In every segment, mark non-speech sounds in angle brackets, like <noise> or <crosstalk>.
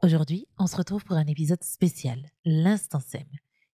Aujourd'hui, on se retrouve pour un épisode spécial, l'Instant SEM.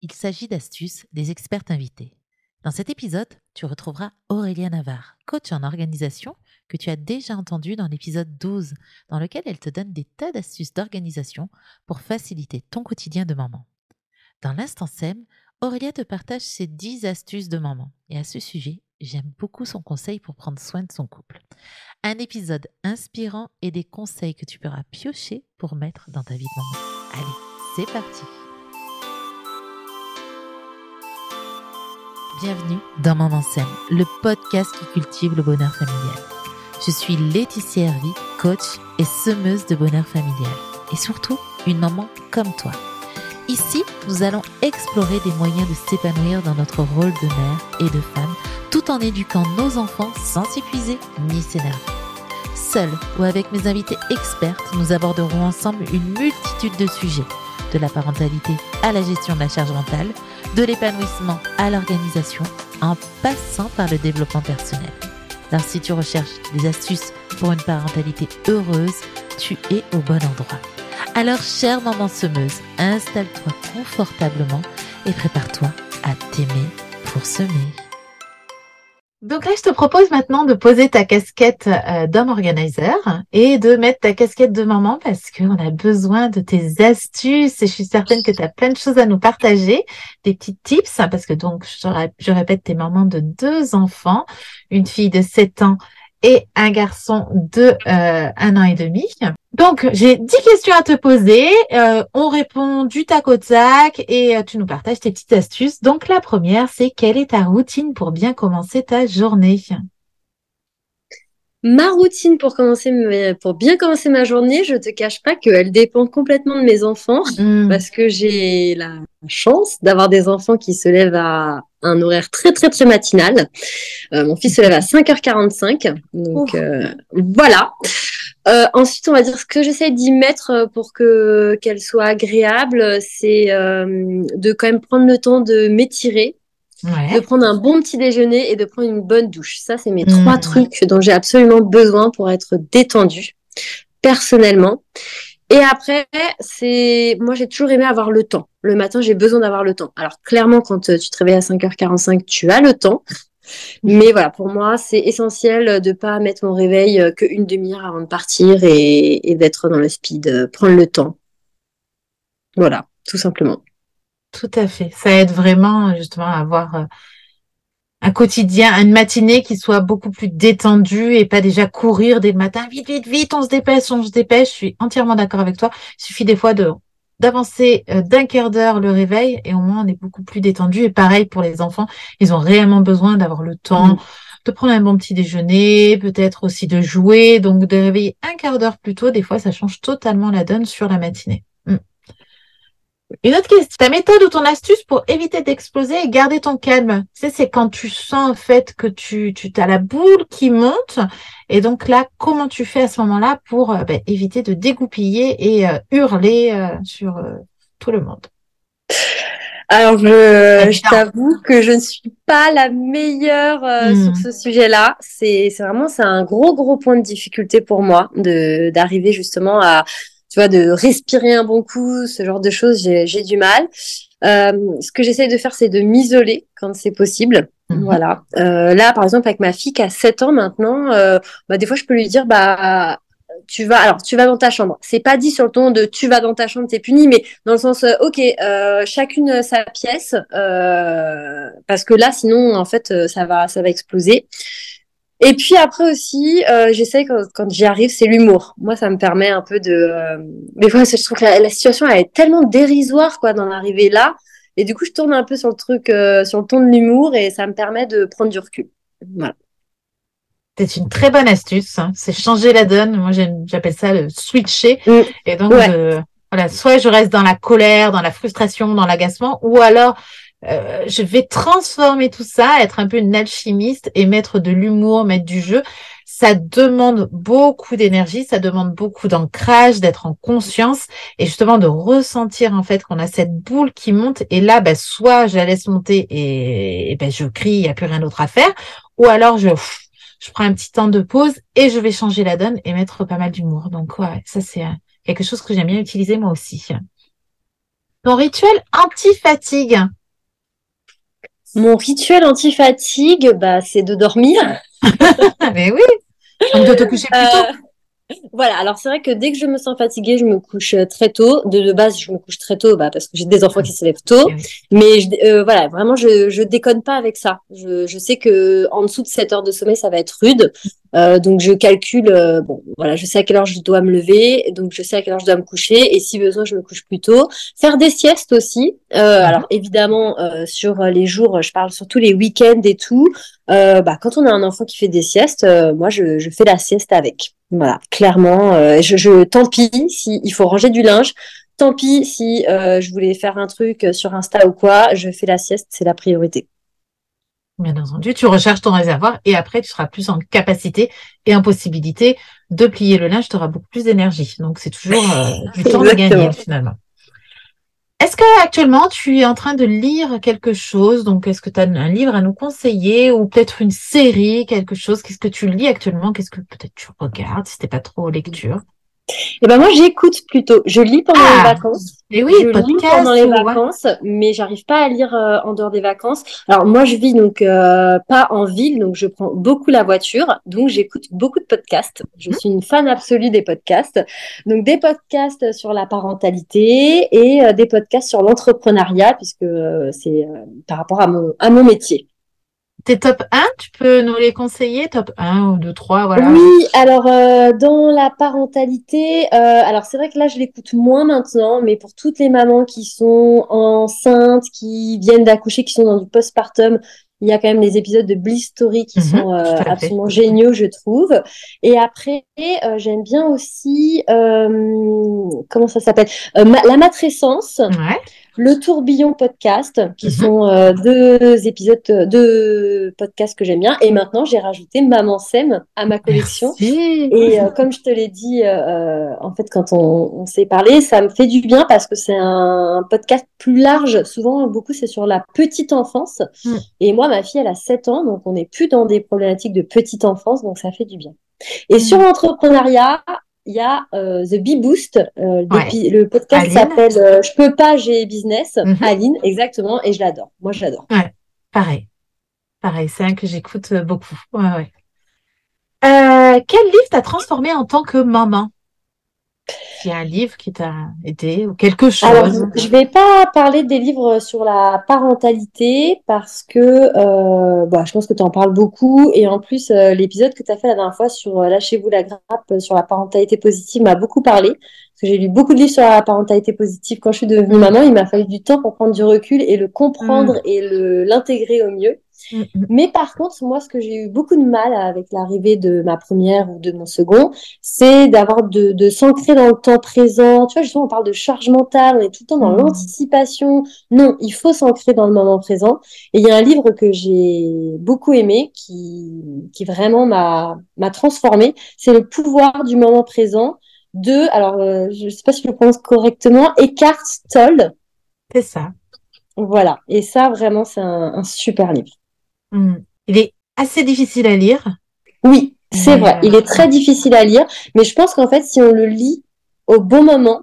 Il s'agit d'astuces des experts invités. Dans cet épisode, tu retrouveras Aurélia Navarre, coach en organisation, que tu as déjà entendu dans l'épisode 12, dans lequel elle te donne des tas d'astuces d'organisation pour faciliter ton quotidien de maman. Dans l'instant SEM, Aurélia te partage ses 10 astuces de maman. Et à ce sujet, j'aime beaucoup son conseil pour prendre soin de son couple. Un épisode inspirant et des conseils que tu pourras piocher pour mettre dans ta vie de maman. Allez, c'est parti Bienvenue dans Maman Sème, le podcast qui cultive le bonheur familial. Je suis Laetitia Hervy, coach et semeuse de bonheur familial. Et surtout, une maman comme toi. Ici, nous allons explorer des moyens de s'épanouir dans notre rôle de mère et de femme, tout en éduquant nos enfants sans s'épuiser ni s'énerver. Seule ou avec mes invités expertes, nous aborderons ensemble une multitude de sujets, de la parentalité à la gestion de la charge mentale, de l'épanouissement à l'organisation, en passant par le développement personnel. Alors si tu recherches des astuces pour une parentalité heureuse, tu es au bon endroit. Alors chère maman semeuse, installe-toi confortablement et prépare-toi à t'aimer pour semer. Donc là, je te propose maintenant de poser ta casquette euh, d'homme organizer et de mettre ta casquette de maman parce qu'on a besoin de tes astuces et je suis certaine que tu as plein de choses à nous partager, des petits tips parce que donc, je, je répète, t'es maman de deux enfants, une fille de 7 ans et un garçon de euh, un an et demi. Donc, j'ai dix questions à te poser. Euh, on répond du tac au tac et euh, tu nous partages tes petites astuces. Donc, la première, c'est quelle est ta routine pour bien commencer ta journée? Ma routine pour commencer, pour bien commencer ma journée, je te cache pas qu'elle dépend complètement de mes enfants mmh. parce que j'ai la chance d'avoir des enfants qui se lèvent à un horaire très très très matinal. Euh, mon fils se lève à 5h45, donc euh, voilà. Euh, ensuite, on va dire ce que j'essaie d'y mettre pour que qu'elle soit agréable, c'est de quand même prendre le temps de m'étirer, de prendre un bon petit déjeuner et de prendre une bonne douche. Ça, c'est mes trois mmh. trucs dont j'ai absolument besoin pour être détendue personnellement. Et après, c'est moi j'ai toujours aimé avoir le temps. Le matin, j'ai besoin d'avoir le temps. Alors clairement, quand euh, tu te réveilles à 5h45, tu as le temps. Mais voilà, pour moi, c'est essentiel de pas mettre mon réveil euh, qu'une demi-heure avant de partir et, et d'être dans le speed, euh, prendre le temps. Voilà, tout simplement. Tout à fait. Ça aide vraiment justement à avoir un quotidien, une matinée qui soit beaucoup plus détendue et pas déjà courir dès le matin. Vite, vite, vite, on se dépêche, on se dépêche. Je suis entièrement d'accord avec toi. Il suffit des fois de d'avancer euh, d'un quart d'heure le réveil et au moins on est beaucoup plus détendu. Et pareil pour les enfants, ils ont réellement besoin d'avoir le temps. Mm. de prendre un bon petit déjeuner, peut-être aussi de jouer, donc de réveiller un quart d'heure plus tôt, des fois ça change totalement la donne sur la matinée. Une autre question, ta méthode ou ton astuce pour éviter d'exploser et garder ton calme? Tu c'est quand tu sens en fait que tu, tu as la boule qui monte. Et donc là, comment tu fais à ce moment-là pour euh, ben, éviter de dégoupiller et euh, hurler euh, sur tout le monde? Alors, je, t'avoue que je ne suis pas la meilleure hmm. sur ce sujet-là. C'est vraiment c'est un gros gros point de difficulté pour moi de d'arriver justement à tu vois, de respirer un bon coup, ce genre de choses, j'ai du mal. Euh, ce que j'essaye de faire, c'est de m'isoler quand c'est possible. Mhm. Voilà. Euh, là, par exemple, avec ma fille qui a 7 ans maintenant, euh, bah, des fois, je peux lui dire, bah, tu vas, alors, tu vas dans ta chambre. C'est pas dit sur le ton de tu vas dans ta chambre, t'es puni, mais dans le sens, ok, chacune sa pièce, parce que là, sinon, en fait, ça va, ça va exploser. Et puis après aussi, euh, j'essaie quand, quand j'y arrive, c'est l'humour. Moi, ça me permet un peu de. Euh... Des fois, je trouve que la, situation elle est tellement dérisoire quoi d'en arriver là, et du coup, je tourne un peu sur le truc, euh, sur le ton de l'humour, et ça me permet de prendre du recul. Voilà. C'est une très bonne astuce. Hein. C'est changer la donne. Moi, j'appelle ça le switcher. Mm. Et donc, voilà, soit je reste dans la colère, dans la frustration, dans l'agacement, ou alors euh, je vais transformer tout ça, être un peu une alchimiste et mettre de l'humour, mettre du jeu. Ça demande beaucoup d'énergie, ça demande beaucoup d'ancrage, d'être en conscience et justement de ressentir en fait qu'on a cette boule qui monte et là, bah, soit je la laisse monter et, ben, je crie, il n'y a plus rien d'autre à faire, ou alors je, je prends un petit temps de pause et je vais changer la donne et mettre pas mal d'humour. Donc ouais, ça c'est quelque chose que j'aime bien utiliser moi aussi. Ton rituel anti-fatigue. Mon rituel anti-fatigue, bah, c'est de dormir. <laughs> Mais oui. Donc de te coucher plus tôt. Voilà, alors c'est vrai que dès que je me sens fatiguée, je me couche euh, très tôt. De, base, je me couche très tôt bah, parce que j'ai des enfants qui se lèvent tôt. Mais euh, voilà, vraiment, je, je déconne pas avec ça. Je, je sais que en dessous de 7 heures de sommeil, ça va être rude. Euh, donc je calcule, euh, bon voilà, je sais à quelle heure je dois me lever, donc je sais à quelle heure je dois me coucher, et si besoin, je me couche plus tôt. Faire des siestes aussi. Euh, mhm. Alors évidemment, sur les jours, je parle surtout les week-ends et tout. bah, quand on a un enfant qui fait des siestes, moi je, je, fais la sieste avec. Voilà, clairement, je, je, tant pis si il faut ranger du linge. Tant pis si je voulais faire un truc sur Insta ou quoi, je fais la sieste, c'est la priorité. Bien entendu, tu recharges ton réservoir et après tu seras plus en capacité et en possibilité de plier le linge, tu auras beaucoup plus d'énergie. Donc c'est toujours euh, du <laughs> temps à gagner finalement. Est-ce que actuellement tu es en train de lire quelque chose? Donc est-ce que tu as un livre à nous conseiller ou peut-être une série, quelque chose? Qu'est-ce que tu lis actuellement? Qu'est-ce que peut-être tu regardes si t'es pas trop lecture? Eh ben moi j'écoute plutôt. Je lis pendant les ah, vacances. Oui, je lis pendant les vacances, mais j'arrive pas à lire euh, en dehors des vacances. Alors moi je vis donc euh, pas en ville, donc je prends beaucoup la voiture, donc j'écoute beaucoup de podcasts. Je suis une fan absolue des podcasts. Donc des podcasts sur la parentalité et euh, des podcasts sur l'entrepreneuriat puisque c'est par rapport à mon à mon métier tes top 1, tu peux nous les conseiller Top 1 ou 2, 3, voilà. Oui, alors euh, dans la parentalité, euh, alors c'est vrai que là je l'écoute moins maintenant, mais pour toutes les mamans qui sont enceintes, qui viennent d'accoucher, qui sont dans du postpartum, il y a quand même des épisodes de Bliss Story qui mhm, sont euh, absolument géniaux, je trouve. Et après, j'aime bien aussi, comment ça s'appelle? La matrescence. Ouais le tourbillon podcast, qui mhm. sont euh, deux épisodes, de podcasts que j'aime bien. Et maintenant, j'ai rajouté Maman Sème à ma collection. Et euh, comme je te l'ai dit, euh, en fait, quand on, s'est parlé, ça me fait du bien parce que c'est un, podcast plus large. Souvent, beaucoup, c'est sur la petite enfance. Mm. Et moi, ma fille, elle a 7 ans, donc on n'est plus dans des problématiques de petite enfance, donc ça fait du bien. Et sur l'entrepreneuriat, il y a euh, The Bee Boost. Euh, le podcast s'appelle euh, Je peux pas, j'ai business. Mhm. Aline, exactement. Et je l'adore. Moi, je l'adore. Ouais, pareil. Pareil, c'est un que j'écoute beaucoup. Ouais, ouais. quel livre t'a transformé en tant que maman? Il y a un livre qui t'a aidé ou quelque chose. Alors, je vais pas parler des livres sur la parentalité parce que euh, bah, je pense que tu en parles beaucoup. Et en plus euh, l'épisode que tu as fait la dernière fois sur euh, Lâchez-vous la grappe sur la parentalité positive m'a beaucoup parlé. Parce que j'ai lu beaucoup de livres sur la parentalité positive. Quand je suis devenue maman, il m'a fallu du temps pour prendre du recul et le comprendre mm. et l'intégrer au mieux. Mm, mm. Mais par contre, moi, ce que j'ai eu beaucoup de mal avec l'arrivée de ma première ou de mon second, c'est d'avoir de, de s'ancrer dans le temps présent. Tu vois, justement, on parle de charge mentale, on est tout le temps dans mm. l'anticipation. Non, il faut s'ancrer dans le moment présent. Et il y a un livre que j'ai beaucoup aimé, qui, qui vraiment m'a, m'a transformé. C'est le pouvoir du moment présent de, alors, euh, je sais pas si je le prononce correctement, Eckhart Tolle. C'est ça. Voilà. Et ça, vraiment, c'est un super livre. Hmm. Il est assez difficile à lire. Oui, c'est vrai. Il est très difficile à lire, mais je pense qu'en fait, si on le lit au bon moment,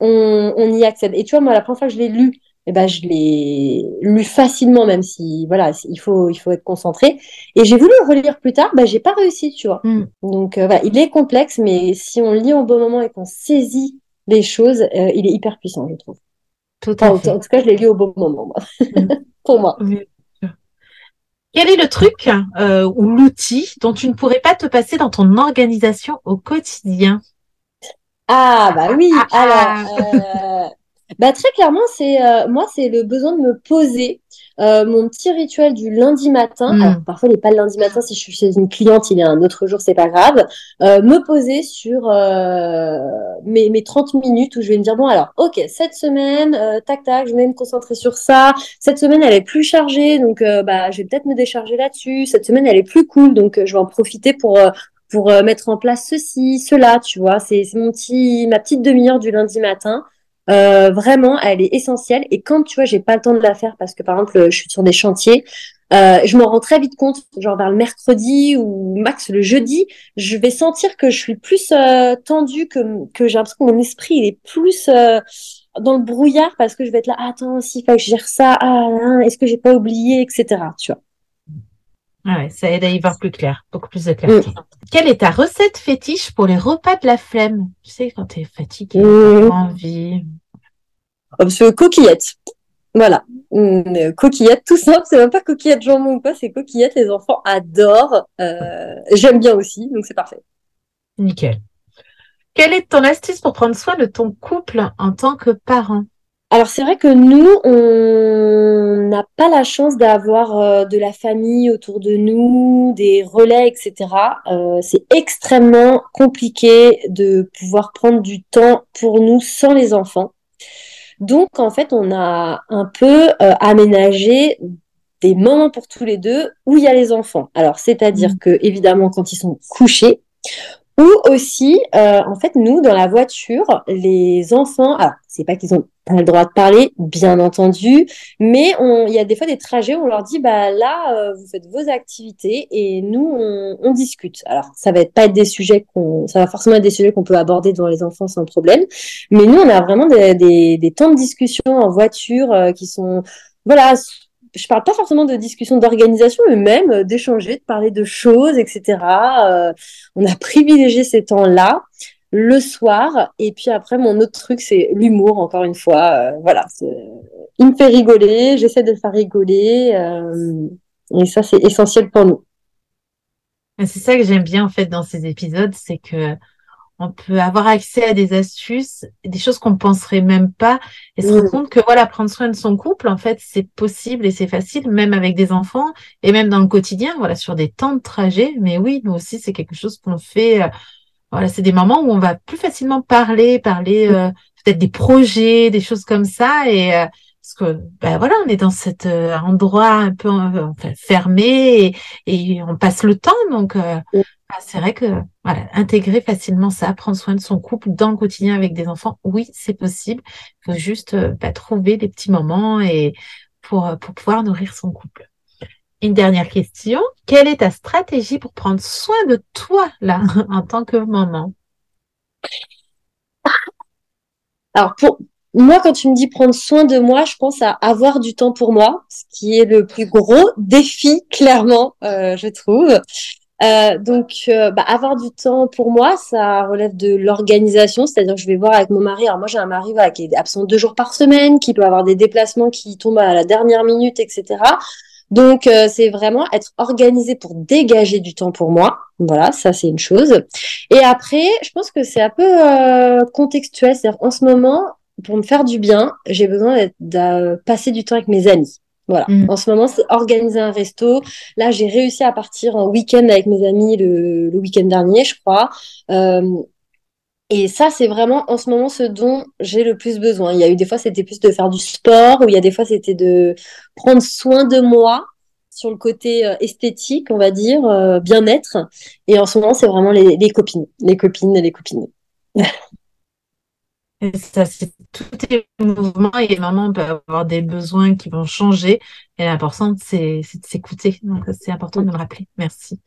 on, y accède. Et tu vois, moi, la première fois que je l'ai lu, eh ben, je l'ai lu facilement, même si, voilà, il faut, il faut être concentré. Et j'ai voulu le relire plus tard, ben, j'ai pas réussi, tu vois. Hmm. Donc, euh, voilà, il est complexe, mais si on lit au bon moment et qu'on saisit les choses, euh, il est hyper puissant, je trouve. Tout à fait. En, tout cas, je l'ai lu au bon moment, hmm. <laughs> pour moi. Quel est le truc euh, ou l'outil dont tu ne pourrais pas te passer dans ton organisation au quotidien? Ah bah oui, ah, ah, alors ah. Euh, bah très clairement c'est euh, moi c'est le besoin de me poser euh, mon petit rituel du lundi matin, hmm. alors parfois il n'est pas le lundi matin si je suis chez une cliente, il est un autre jour, c'est pas grave, euh, me poser sur euh, mes, mes 30 minutes où je vais me dire, bon alors, ok, cette semaine, tac tac, je vais me concentrer sur ça, cette semaine elle est plus chargée, donc bah, je vais peut-être me décharger là-dessus, cette semaine elle est plus cool, donc je vais en profiter pour pour mettre en place ceci, cela, tu vois. C'est mon petit, ma petite demi-heure du lundi matin. Euh, vraiment, elle est essentielle. Et quand tu vois, j'ai pas le temps de la faire parce que par exemple, je suis sur des chantiers, euh, je m'en rends très vite compte, genre vers le mercredi ou max le jeudi, je vais sentir que je suis plus euh, tendue, que, que j'ai l'impression que mon esprit il est plus euh, dans le brouillard parce que je vais être là, ah, attends, s'il faut que je gère ça, ah, est-ce que j'ai pas oublié, etc. Tu vois. Ah ouais, ça aide à y voir plus clair, beaucoup plus de clarté. Mm. Quelle est ta recette fétiche pour les repas de la flemme? Tu sais, quand tu es fatigué, mmh. envie. Oh, coquillettes. Voilà. Mmh, coquillettes, tout simple. C'est même pas coquillettes jambon ou pas, c'est coquillettes. Les enfants adorent. Euh, j'aime bien aussi, donc c'est parfait. Nickel. Quelle est ton astuce pour prendre soin de ton couple en tant que parent? Alors c'est vrai que nous, on n'a pas la chance d'avoir euh, de la famille autour de nous, des relais, etc. Euh, c'est extrêmement compliqué de pouvoir prendre du temps pour nous sans les enfants. Donc en fait, on a un peu euh, aménagé des moments pour tous les deux où il y a les enfants. Alors c'est-à-dire mmh. que évidemment quand ils sont couchés, ou aussi, euh, en fait, nous, dans la voiture, les enfants, alors, c'est pas qu'ils ont pas le droit de parler, bien entendu, mais il y a des fois des trajets où on leur dit, bah là, euh, vous faites vos activités et nous, on, discute. Alors, ça va être pas être des sujets qu'on, ça va forcément être des sujets qu'on peut aborder devant les enfants sans problème, mais nous, on a vraiment des, des, temps de discussion en voiture euh, qui sont, voilà, je parle pas forcément de discussion d'organisation, mais même euh, d'échanger, de parler de choses, etc. Euh, on a <laughs> privilégié ces temps-là le soir. Et puis après, mon autre truc, c'est l'humour, encore une fois. Euh, voilà, il me fait rigoler, j'essaie de le faire rigoler. et ça, c'est essentiel pour nous. C'est ça que j'aime bien en fait dans ces épisodes, c'est que on peut avoir accès à des astuces, des choses qu'on ne penserait même pas, et se rendre compte que voilà, prendre soin de son couple, en fait, c'est possible et c'est facile, même avec des enfants et même dans le quotidien, voilà, sur des temps de trajet. Mais oui, nous aussi, c'est quelque chose qu'on fait. Euh, voilà, c'est des moments où on va plus facilement parler, parler euh, peut-être des projets, des choses comme ça, et euh, parce que ben voilà, on est dans cet endroit un peu enfin, fermé et, et, on passe le temps, donc ah, c'est vrai que voilà, intégrer facilement ça, prendre soin de son couple dans le quotidien avec des enfants, oui, c'est possible. Il faut juste euh, bah, trouver des petits moments et pour, euh, pour pouvoir nourrir son couple. Une dernière question. Quelle est ta stratégie pour prendre soin de toi, là, <laughs> en tant que maman? Alors, pour moi, quand tu me dis prendre soin de moi, je pense à avoir du temps pour moi, ce qui est le plus gros défi, clairement, euh, je trouve. Euh, donc, euh, bah, avoir du temps pour moi, ça relève de l'organisation, c'est-à-dire que je vais voir avec mon mari. Alors moi, j'ai un mari qui est absent deux jours par semaine, qui peut avoir des déplacements qui tombent à la dernière minute, etc. Donc, euh, c'est vraiment être organisé pour dégager du temps pour moi. Voilà, ça c'est une chose. Et après, je pense que c'est un peu contextuel, c'est-à-dire en ce moment, pour me faire du bien, j'ai besoin de passer du temps avec mes amis. Voilà. Mm. En ce moment, c'est organiser un resto. Là, j'ai réussi à partir en week-end avec mes amis le, week-end dernier, je crois. Euh, et ça, c'est vraiment en ce moment ce dont j'ai le plus besoin. Il y a eu des fois, c'était plus de faire du sport, ou il y a des fois, c'était de prendre soin de moi sur le côté euh, esthétique, on va dire, euh, bien-être. Et en ce moment, c'est vraiment les, les copines, les copines et les copines. <laughs> Ça, c'est tout est mouvement et maman peut avoir des besoins qui vont changer. Et l'important, c'est, de s'écouter. Donc, c'est important de me rappeler. Merci.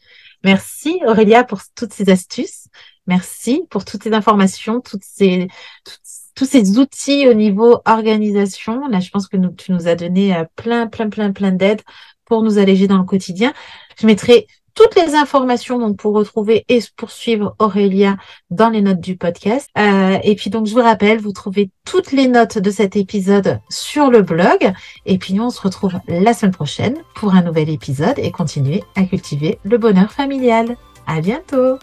Merci Aurélia pour toutes ces astuces. Merci pour toutes ces informations, toutes ces, tous ces outils au niveau organisation. Là, je pense que tu nous as donné euh, plein, plein, plein, plein d'aides pour nous alléger dans le quotidien. Je mettrai toutes les informations donc pour retrouver et poursuivre Aurélia dans les notes du podcast. Euh, et puis donc je vous rappelle, vous trouvez toutes les notes de cet épisode sur le blog. Et puis nous on se retrouve la semaine prochaine pour un nouvel épisode et continuer à cultiver le bonheur familial. À bientôt.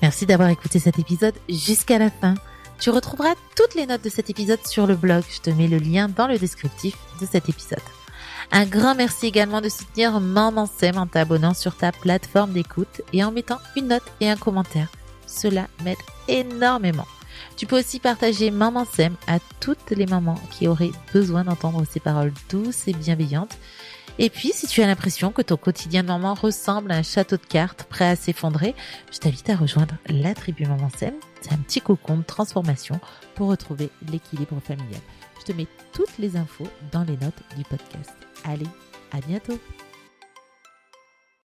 Merci d'avoir écouté cet épisode jusqu'à la fin. Tu retrouveras toutes les notes de cet épisode sur le blog. Je te mets le lien dans le descriptif de cet épisode. Un grand merci également de soutenir Maman Sem en t'abonnant sur ta plateforme d'écoute et en mettant une note et un commentaire. Cela m'aide énormément. Tu peux aussi partager Maman Sem à toutes les mamans qui auraient besoin d'entendre ces paroles douces et bienveillantes et puis, si tu as l'impression que ton quotidien de maman ressemble à un château de cartes prêt à s'effondrer, je t'invite à rejoindre la tribu Maman Sem. C'est un petit cocon de transformation pour retrouver l'équilibre familial. te mets toutes les infos dans les notes du podcast. Allez, à bientôt